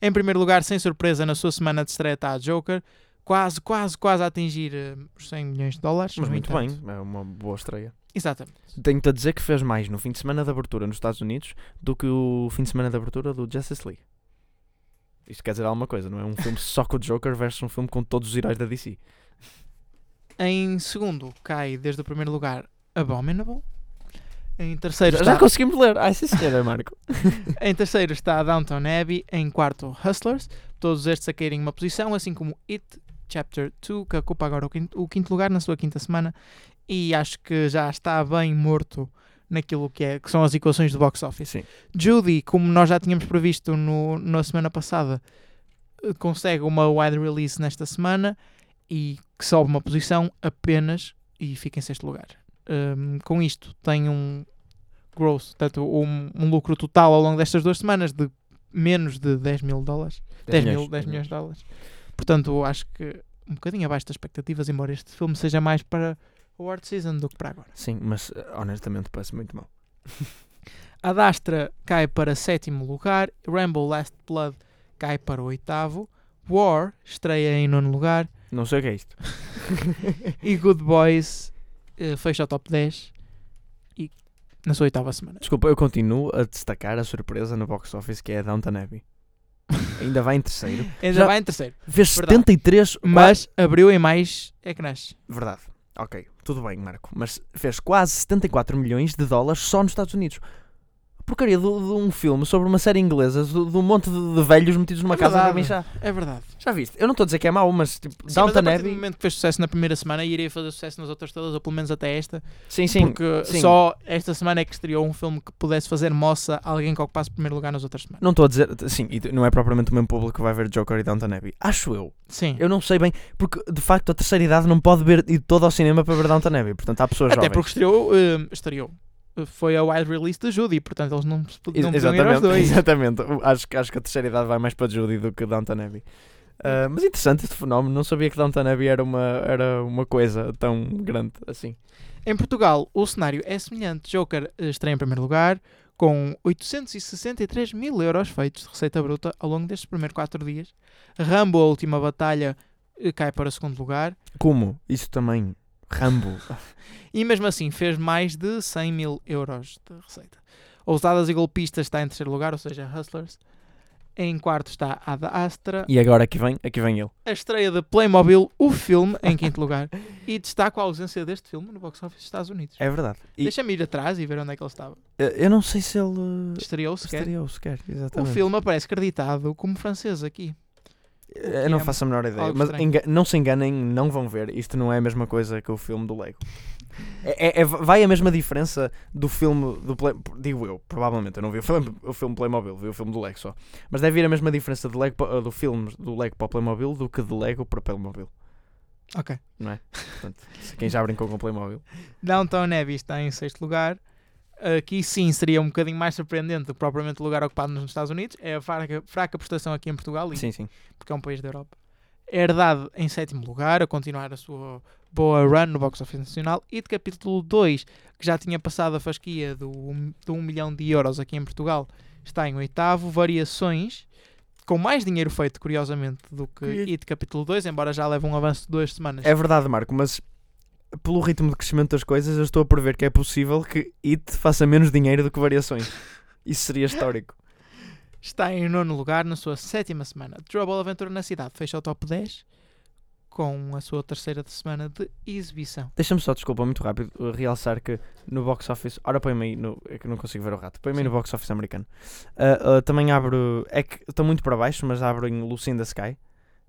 Em primeiro lugar, sem surpresa, na sua semana de estreia está a Joker, quase, quase, quase a atingir eh, os 100 milhões de dólares. Mas muito entanto. bem, é uma boa estreia. Exatamente. Tenho-te a dizer que fez mais no fim de semana de abertura nos Estados Unidos do que o fim de semana de abertura do Justice League. Isto quer dizer alguma coisa, não é? Um filme só com o Joker versus um filme com todos os heróis da DC. Em segundo, cai desde o primeiro lugar Abominable. Em terceiro, Já, está, já conseguimos ler. Ai, sim, senhora, Marco. em terceiro está Downton Abbey. Em quarto, Hustlers. Todos estes a caírem uma posição, assim como It Chapter 2, que ocupa agora o quinto, o quinto lugar na sua quinta semana. E acho que já está bem morto naquilo que, é, que são as equações do box office. Sim. Judy, como nós já tínhamos previsto no, na semana passada, eh, consegue uma wide release nesta semana e que sobe uma posição apenas e fica em sexto lugar. Um, com isto tem um gross, portanto um, um lucro total ao longo destas duas semanas de menos de 10 mil dólares. 10, mil, 10 milhões de dólares. Portanto, acho que um bocadinho abaixo das expectativas, embora este filme seja mais para o Award Season do que para agora. Sim, mas eh, honestamente parece muito mal. A Dastra cai para sétimo lugar, Rambo Last Blood cai para o oitavo, War estreia em nono lugar Não sei o que é isto. e Good Boys fecha o top 10 e na sua oitava semana. Desculpa, eu continuo a destacar a surpresa no box office que é a Downton Abbey. Ainda vai em terceiro. Ainda Já- vai em terceiro, Fez Verdade. 73. mas abriu em mais ecrãs. Verdade. Ok, tudo bem, Marco. Mas fez quase 74 milhões de dólares só nos Estados Unidos. Porcaria de, de um filme sobre uma série inglesa de, de um monte de, de velhos metidos numa É casa para verdade. mim já. É verdade. Já viste? Eu não estou a dizer que é mau, mas tipo, Sim, mas Downton a Abbey. momento que fez sucesso na primeira semana, iria fazer sucesso nas outras todas, ou pelo menos até esta, Sim, sim. porque sim. só esta semana é que estreou um filme que pudesse fazer moça a alguém que ocupasse o primeiro lugar nas outras semanas. Não estou a dizer. Sim, e não é propriamente o mesmo público que vai ver Joker e Downton Abbey. Acho eu. Sim. Eu não sei bem. Porque de facto a terceira idade não pode ver, ir todo ao cinema para ver Downton Abbey. Portanto há pessoas Até jovens. porque estreou, eh, estreou. Foi a wide release de Judy, portanto eles não, não podiam ir dois. exatamente. Acho, que- acho que a terceira idade vai mais para Judy do que Downton Abbey. Ah, mas interessante este fenómeno. Não sabia que Downton Abbey era uma, era uma coisa tão grande assim. Em Portugal, o cenário é semelhante. Joker eh, estreia em primeiro lugar, com 863 mil euros feitos de receita bruta ao longo destes primeiros 4 dias. Rambo, a última batalha, eh, cai para o segundo lugar. Como? Isso também. Rambo. E mesmo assim fez mais de 100 mil euros de receita. Ousadas e Golpistas está em terceiro lugar, ou seja, Hustlers. Em quarto está a da Astra. e agora aqui vem, aqui vem ele. A estreia de Playmobil, o filme, em quinto lugar. E destaco a ausência deste filme no box office dos Estados Unidos. É verdade. E Deixa-me ir atrás e ver onde é que ele estava. eu não sei se ele. Estreou sequer. Estreou sequer. O Exatamente. filme aparece creditado como francês aqui. Eu não é faço a menor ideia. Mas não se enganem, não vão ver. Isto não é a mesma coisa que o filme do Lego. É, é- é- vai a mesma diferença do filme do Play, digo eu, provavelmente. Eu não vi o filme, o filme Playmobil, vi o filme do Lego só. Mas deve ir a mesma diferença de Lego, do filme do Lego para o Playmobil do que de Lego para o Playmobil. Ok. Não é? Portanto, quem já brincou com o Playmobil. Downtown Abbey está em sexto lugar. Aqui sim seria um bocadinho mais surpreendente do que propriamente o lugar ocupado nos Estados Unidos. É a fraca, fraca prestação aqui em Portugal, e- Sim, sim. porque é um país da Europa. Herdade em sétimo lugar, a continuar a sua boa run no box office nacional. E de capítulo 2, que já tinha passado a fasquia do, do 1 milhão de euros aqui em Portugal, está em oitavo. Variações, com mais dinheiro feito, curiosamente, do que Que- It capítulo 2, embora já leve um avanço de duas semanas. É verdade, Marco, mas pelo ritmo de crescimento das coisas, eu estou a prever que é possível que It faça menos dinheiro do que variações. Isso seria histórico. Está em nono lugar na sua sétima semana. Trouble Aventura na Cidade fecha o top 10 com a sua terceira semana de exibição. Deixa-me só, desculpa, muito rápido, realçar que no box office. Ora, põe-me aí, no, é que não consigo ver o rato. Põe-me aí no box office americano. Uh, uh, também abro. É que estou muito para baixo, mas abro em Lucy in the Sky,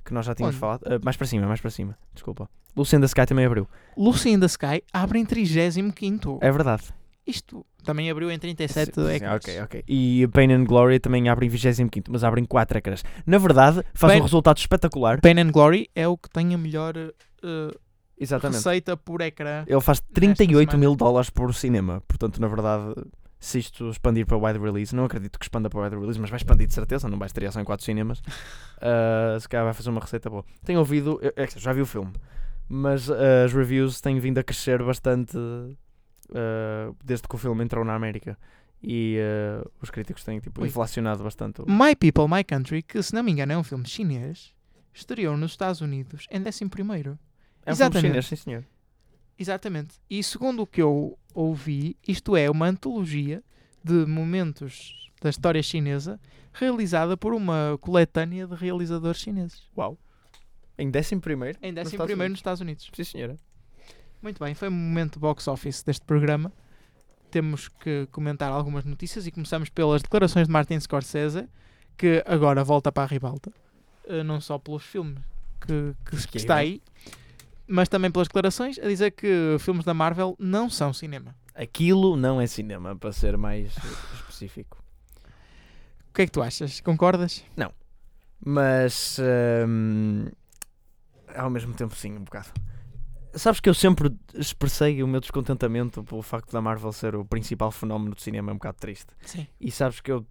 que nós já tínhamos falado. Uh, mais para cima, mais para cima, desculpa. Lucy in the Sky também abriu. Lucy in the Sky abre em 35. É verdade. Isto também abriu em 37 Sim, sim, ok, ok. E Pain and Glory também abre em 25, mas abre em 4 ecrãs. Na verdade, faz Pain- um resultado espetacular. Pain and Glory é o que tem a melhor uh, Exatamente. receita por ecrã. Ele faz 38 semana. mil dólares por cinema. Portanto, na verdade, se isto expandir para wide release, não acredito que expanda para wide release, mas vai expandir de certeza, não vai estrear só em 4 cinemas. Ah, se calhar vai fazer uma receita boa. Tenho ouvido, eu- é já vi o filme, mas ah, as reviews têm vindo a crescer bastante ah, desde que o filme entrou na América. E os críticos têm tipo, inflacionado bastante. o- My People, My Country, que se não me engano é um filme chinês, estreou nos Estados Unidos em 11 primeiro. É um filme Exatamente. chinês, sim senhor. Exatamente. E segundo o que eu ouvi, isto é uma antologia de momentos da história chinesa realizada por uma coletânea de realizadores chineses. Uau. Em décimo primeiro? Em Nos 11 Estados primeiro Unidos. nos Estados Unidos. Sim senhora. Muito bem, foi o momento box office deste programa. temos que comentar algumas notícias e começamos pelas declarações de Martin Scorsese, que agora volta para a ribalta, eh, não só pelos filmes que, que- que está aí, mas também pelas declarações, a dizer que filmes da Marvel não são cinema. Aquilo não é cinema, para ser mais específico. O que é que tu achas? Concordas? Mas hum, ao mesmo tempo sim, um bocado. Sabes que eu sempre expressei o meu descontentamento pelo facto da Marvel ser o principal fenómeno do cinema, é um bocado triste. Sim. E sabes que eu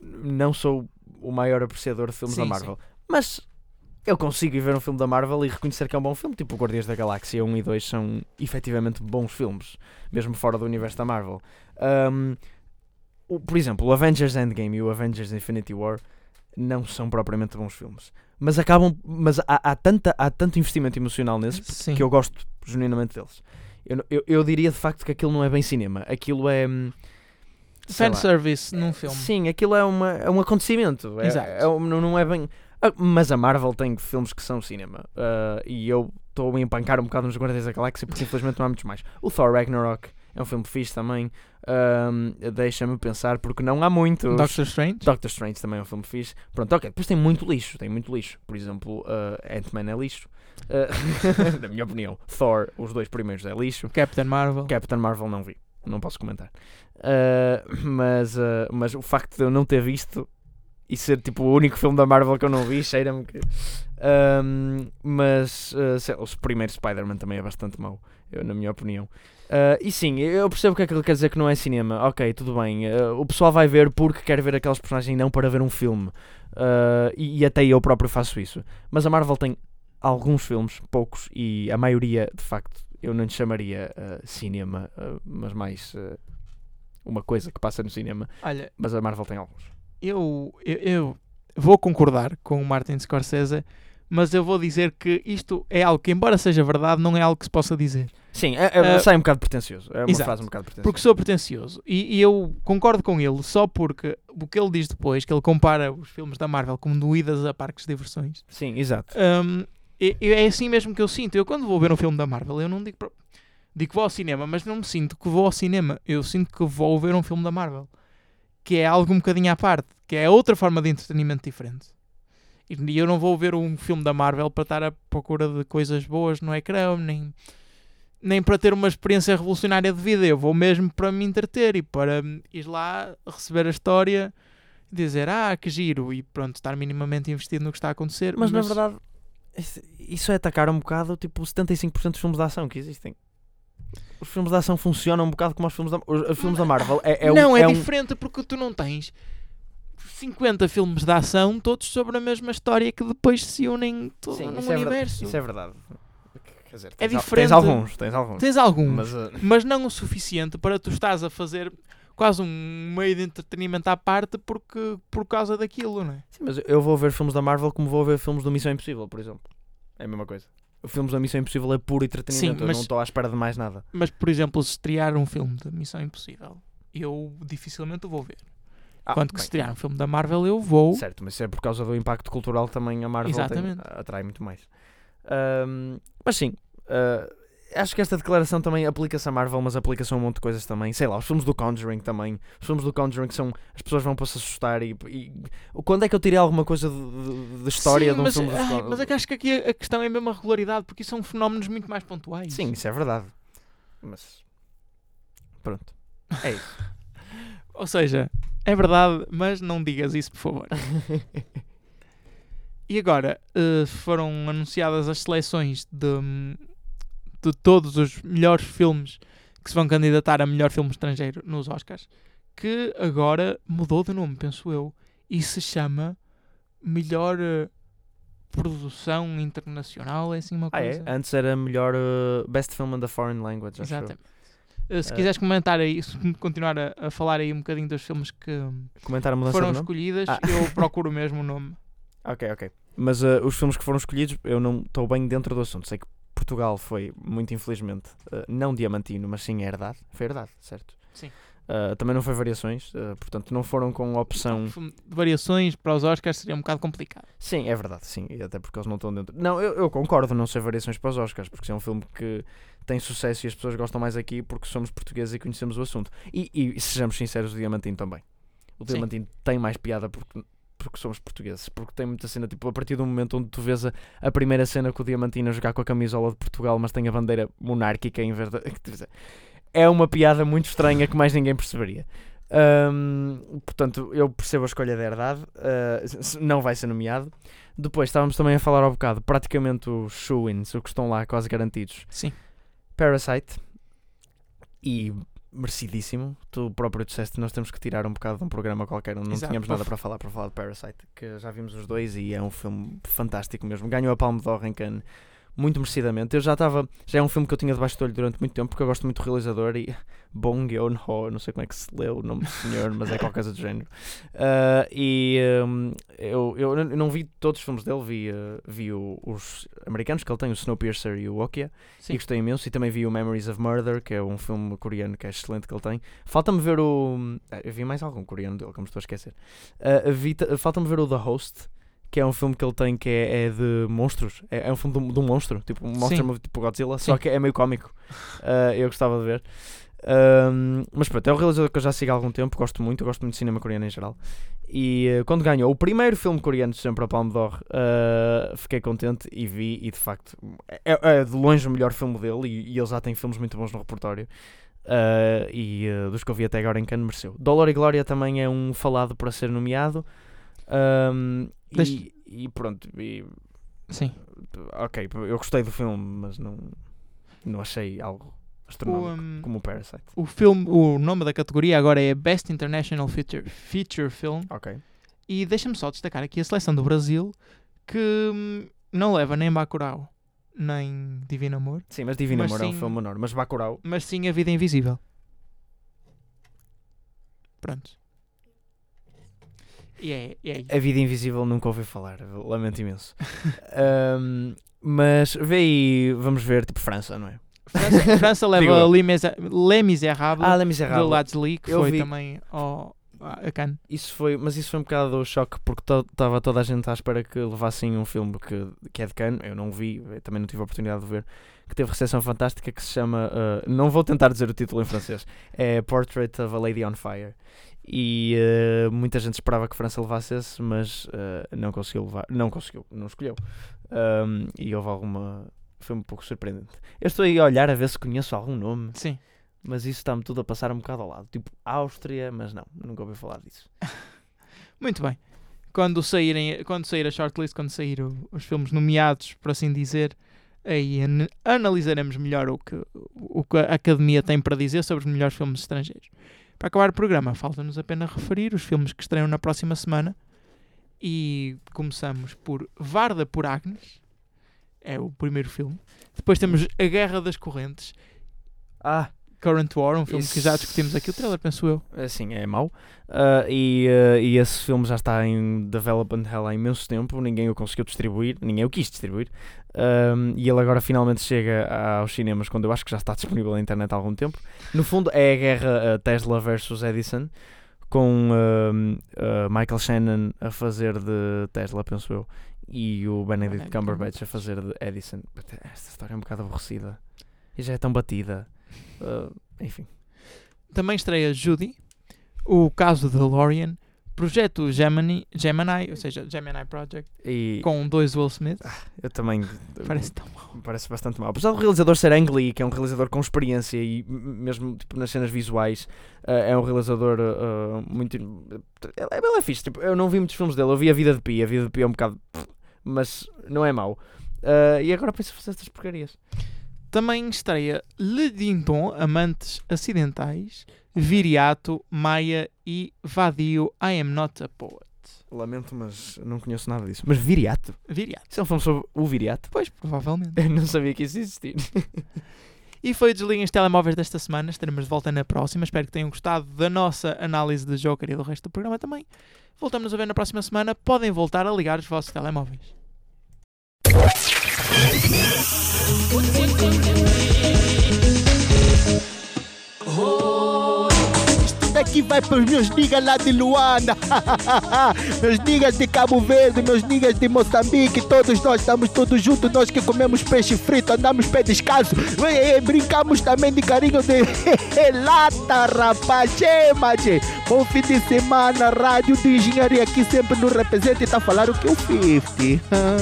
não sou o maior apreciador de filmes da Sim, Marvel. Mas eu consigo ir ver um filme da Marvel e reconhecer que é um bom filme. Tipo, Guardiões da Galáxia 1 e 2 são efetivamente bons filmes, mesmo fora do universo da Marvel. Um, o- por exemplo, o Avengers Endgame e o Avengers Infinity War não são propriamente bons filmes. Mas acabam. Mas há, há, tanta, há tanto investimento emocional nesses Sim. que eu gosto genuinamente deles. Eu, eu, eu diria de facto que aquilo não é bem cinema. Aquilo é. hum. Fanservice num filme. Sim, aquilo é, uma, é um acontecimento. É, Exato. é não, não é bem. Ah, Mas a Marvel tem filmes que são cinema. Ah, e eu estou a empancar um bocado nos Guardiões da Galáxia porque infelizmente não há muitos mais. O Thor Ragnarok é um filme fixe também. Deixa-me pensar porque não há muitos. Doctor Strange. Doctor Strange também é um filme fixe. Pronto, ok. Depois tem muito lixo. Tem muito lixo. Por exemplo, ah, Ant-Man é lixo. Na minha opinião. Thor, os dois primeiros é lixo. Captain Marvel. Captain Marvel não vi, não posso comentar. Uh, mas, uh, mas o facto de eu não ter visto e ser tipo o único filme da Marvel que eu não vi, cheira-me que. Um, mas uh, o primeiro Spider-Man também é bastante mau, eu, na minha opinião. Uh, e sim, eu percebo o que é que ele quer dizer que não é cinema. Ok, tudo bem. uh, o pessoal vai ver porque quer ver aquelas personagens e não para ver um filme. Uh, e, e até eu próprio faço isso. Mas a Marvel tem alguns filmes, poucos, e a maioria, de facto, eu não lhe chamaria cinema, mas mais uma coisa que passa no cinema. Olha, Mas a Marvel tem alguns. Eu, eu, eu vou concordar com o Martin Scorsese, mas eu vou dizer que isto é algo que, embora seja verdade, não é algo que se possa dizer. Sim, é, é- Uh, sai um bocado pretencioso. É uma exato. frase um bocado pretenciosa. Porque sou pretencioso. E, e eu concordo com ele só porque o que ele diz depois, que ele compara os filmes da Marvel como doídas a parques de diversões, Sim, exato. hum, é, é assim mesmo que eu sinto. Eu quando vou ver um filme da Marvel, eu não digo, digo que vou ao cinema, mas não me sinto que vou ao cinema. Eu sinto que vou ver um filme da Marvel. Que é algo um bocadinho à parte. Que é outra forma de entretenimento diferente. E eu não vou ver um filme da Marvel para estar à procura de coisas boas no ecrã, nem, nem para ter uma experiência revolucionária de vida. Eu vou mesmo para me entreter e para ir lá receber a história e dizer, ah, que giro, e pronto, estar minimamente investido no que está a acontecer. Mas, na verdade, isso- isso é atacar um bocado tipo 75% dos filmes de ação que existem. Os filmes de ação funcionam um bocado como os filmes da, os, os filmes da Marvel. É, é um- não, é, é um- diferente porque tu não tens 50 filmes de ação, todos sobre a mesma história que depois se unem todo Sim, num isso é, ver- universo. isso é verdade. Quer dizer, É diferente. Tens alguns, tens alguns. Tens alguns, mas, Mas, uh, não o suficiente para tu estás a fazer quase um meio de entretenimento à parte porque, por causa daquilo, não é? sim, mas eu vou ver filmes da Marvel como vou ver filmes do Missão Impossível, por exemplo. É a mesma coisa. Os filmes da Missão Impossível é puro entretenimento. Sim, eu mas- não estou à espera de mais nada. Mas, por exemplo, se estrear um filme de Missão Impossível, eu dificilmente o vou ver. Ah, Quanto que bem, se estrear um filme da Marvel, eu vou. Certo, mas isso é por causa do impacto cultural também a Marvel tem- atrai muito mais. Ahm, mas sim, ah, acho que esta declaração também aplica-se a Marvel, mas aplica-se a um monte de coisas também. Sei lá, os filmes do Conjuring também. Os filmes do Conjuring são. As pessoas vão para se assustar e. e- quando é que eu tirei alguma coisa de, de- de história Sim, de um mas, filme ai, Con- mas é que acho que aqui a a questão é mesmo a regularidade, porque são fenómenos muito mais pontuais. Sim, isso é verdade. Mas. Pronto. É isso. Ou seja, é verdade, mas não digas isso, por favor. E agora eh, foram anunciadas as seleções de, de todos os melhores filmes que se vão candidatar a melhor filme estrangeiro nos Oscars, que agora mudou de nome, penso eu, e se chama Melhor eh, Produção Internacional, é assim uma ah, coisa. é? Antes era melhor uh, Best Film in the Foreign Language. Exatamente. Eh, se quiseres comentar aí, continuar a, a falar aí um bocadinho dos filmes que foram escolhidas, Ah. eu procuro mesmo o nome. Ok, ok. Mas os filmes que foram escolhidos, eu não estou bem dentro do assunto. Sei que Portugal foi, muito infelizmente, uh, não diamantino, mas sim herdade. Foi herdade, certo? Sim. Uh, também não foi variações, uh, portanto não foram com opção. De variações para os Oscars seria um bocado complicado. Sim, é verdade, sim, e até porque eles não estão dentro. Não, eu, eu concordo não ser variações para os Oscars, porque é um filme que tem sucesso e as pessoas gostam mais aqui porque somos portugueses e conhecemos o assunto. E, e sejamos sinceros, o Diamantino também. O Sim. Diamantino tem mais piada porque, porque somos portugueses, porque tem muita cena, tipo, a partir do momento onde tu vês a, a primeira cena com o Diamantino jogar com a camisola de Portugal, mas tem a bandeira monárquica em vez. É uma piada muito estranha que mais ninguém perceberia. Ahm, portanto, eu percebo a escolha da herdade, s- não vai ser nomeado. Depois estávamos também a falar ao bocado, praticamente os shoe-ins, o que estão lá quase garantidos. Sim. Parasite e merecidíssimo. Tu próprio disseste nós temos que tirar um bocado de um programa qualquer onde não Exato. tínhamos nada para falar para falar de Parasite, que já vimos os dois e é um filme fantástico mesmo. Ganhou a Palme d'Or em Cannes muito merecidamente. Eu já estava, já é um filme que eu tinha debaixo do olho durante muito tempo porque eu gosto muito do realizador e Bong Joon-ho, não sei como é que se leu o nome do senhor, mas é qualquer coisa do género. Ah, e hum, eu, eu não- vi todos os filmes dele, vi, ah, vi o- os americanos que ele tem, o Snowpiercer e o Okja Sim. e gostei imenso. E também vi o Memories of Murder, que é um filme coreano que é excelente que ele tem. Falta-me ver o. ah, Eu vi mais algum coreano dele, como estou a esquecer. Ta- Falta-me ver o The Host, que é um filme que ele tem que é, é de monstros. É, é um filme de um, de um monstro, tipo um monster Sim. movie tipo Godzilla, só Sim. que é meio cómico. Ah, eu gostava de ver. Ahm, mas pronto, é um realizador que eu já sigo há algum tempo, gosto muito, gosto muito de cinema coreano em geral. E eh, quando ganhou o primeiro filme coreano de sempre a Palme d'Or, ah, fiquei contente e vi, e de facto é, é de longe o melhor filme dele. E, e ele já tem filmes muito bons no repertório. Ah, e dos que eu vi até agora em Cannes mereceu. Dolor e Glória também é um falado para ser nomeado. Ahm, Deixa- e, e pronto, e, Sim. ok, eu gostei do filme, mas não, não achei algo O, astronómico hum, como o Parasite. o filme, o nome da categoria agora é Best International Feature, Feature Film. Ok. E deixa-me só destacar aqui a seleção do Brasil que hum, não leva nem Bacurau nem Divino Amor, Sim, mas Divino Mas Amor é um sim- filme menor. Mas Bacurau, mas sim A Vida Invisível. Pronto. É, e é isso. A Vida Invisível nunca ouvi falar, lamento imenso. Ahm, mas vê aí, vamos ver, tipo França, não é? França, França leva eu. Les Mis- Les Misérables Ah, La de Misérables. Ladsley, que Eu foi vi. também ao, a Cannes. Isso foi, mas isso foi um bocado o choque porque estava toda a gente à espera que levassem um filme que, que é de Cannes, eu não vi, eu também não tive a oportunidade de ver, que teve recepção fantástica que se chama, ah, não vou tentar dizer o título em francês, é Portrait of a Lady on Fire. E ah, muita gente esperava que a França levasse esse, mas ah, não conseguiu levar, não conseguiu, não escolheu. Ahm, e houve alguma, foi um pouco surpreendente. Eu estou aí a olhar a ver se conheço algum nome, Sim. mas isso está-me tudo a passar um bocado ao lado, tipo Áustria, mas não, nunca ouvi falar disso. Muito bem. Quando, saírem, quando sair a shortlist, quando sair o- os filmes nomeados, por assim dizer, aí an- analisaremos melhor o que, o que a Academia tem para dizer sobre os melhores filmes estrangeiros. Para acabar o programa, falta-nos apenas referir os filmes que estreiam na próxima semana. E começamos por Varda por Agnes, é o primeiro filme. Depois temos A Guerra das Correntes, Ah, Current War, um filme que já discutimos aqui, o trailer, penso eu. assim, é mau. Ah, e, ah, e esse filme já está em development hell há imenso tempo, ninguém o conseguiu distribuir, ninguém o quis distribuir. Ahm, e ele agora finalmente chega aos cinemas quando eu acho que já está disponível na internet há algum tempo. No fundo é a guerra ah, Tesla versus Edison, com ah, Michael Shannon a fazer de Tesla, penso eu, e o Benedict Benedict Cumberbatch a fazer de Edison. Esta história é um bocado aborrecida e já é tão batida. Ah, enfim. Também estreia Judy, o caso de DeLorean, projeto Gemini, Gemini, ou seja, Gemini Project, E com dois Will Smith. eu também Parece tão mal. parece bastante mal. Apesar do realizador ser Ang Lee, que é um realizador com experiência e mesmo tipo, nas cenas visuais, eh, é um realizador eh, muito. Ele, é- ele é fixe. Tipo, eu não vi muitos filmes dele, eu vi A Vida de Pi. A Vida de Pi é um bocado. Mas não é mau. Eh, e agora penso fazer estas porcarias. Também estreia Le Dindon, Amantes Acidentais, Viriato, Maia e Vadio, I Am Not a Poet. Lamento, mas não conheço nada disso. Mas Viriato? Viriato, Isso é um filme sobre o Viriato? pois, provavelmente. Eu não sabia que isso existia. E foi o Desliguem os Telemóveis desta semana. Estaremos de volta na próxima. Espero que tenham gostado da nossa análise de Joker e do resto do programa também. Voltamos a ver na próxima semana. Podem voltar a ligar os vossos telemóveis. Oh, aqui vai para os meus niggas lá de Luanda. meus niggas de Cabo Verde, meus niggas de Moçambique, todos nós estamos todos juntos, nós que comemos peixe frito, andamos pé descalço, brincamos também de carinho de lata, rapaz, che. Bom fim de semana, rádio de engenharia aqui sempre no representa e tá falando que o 50.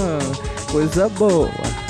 coisa boa.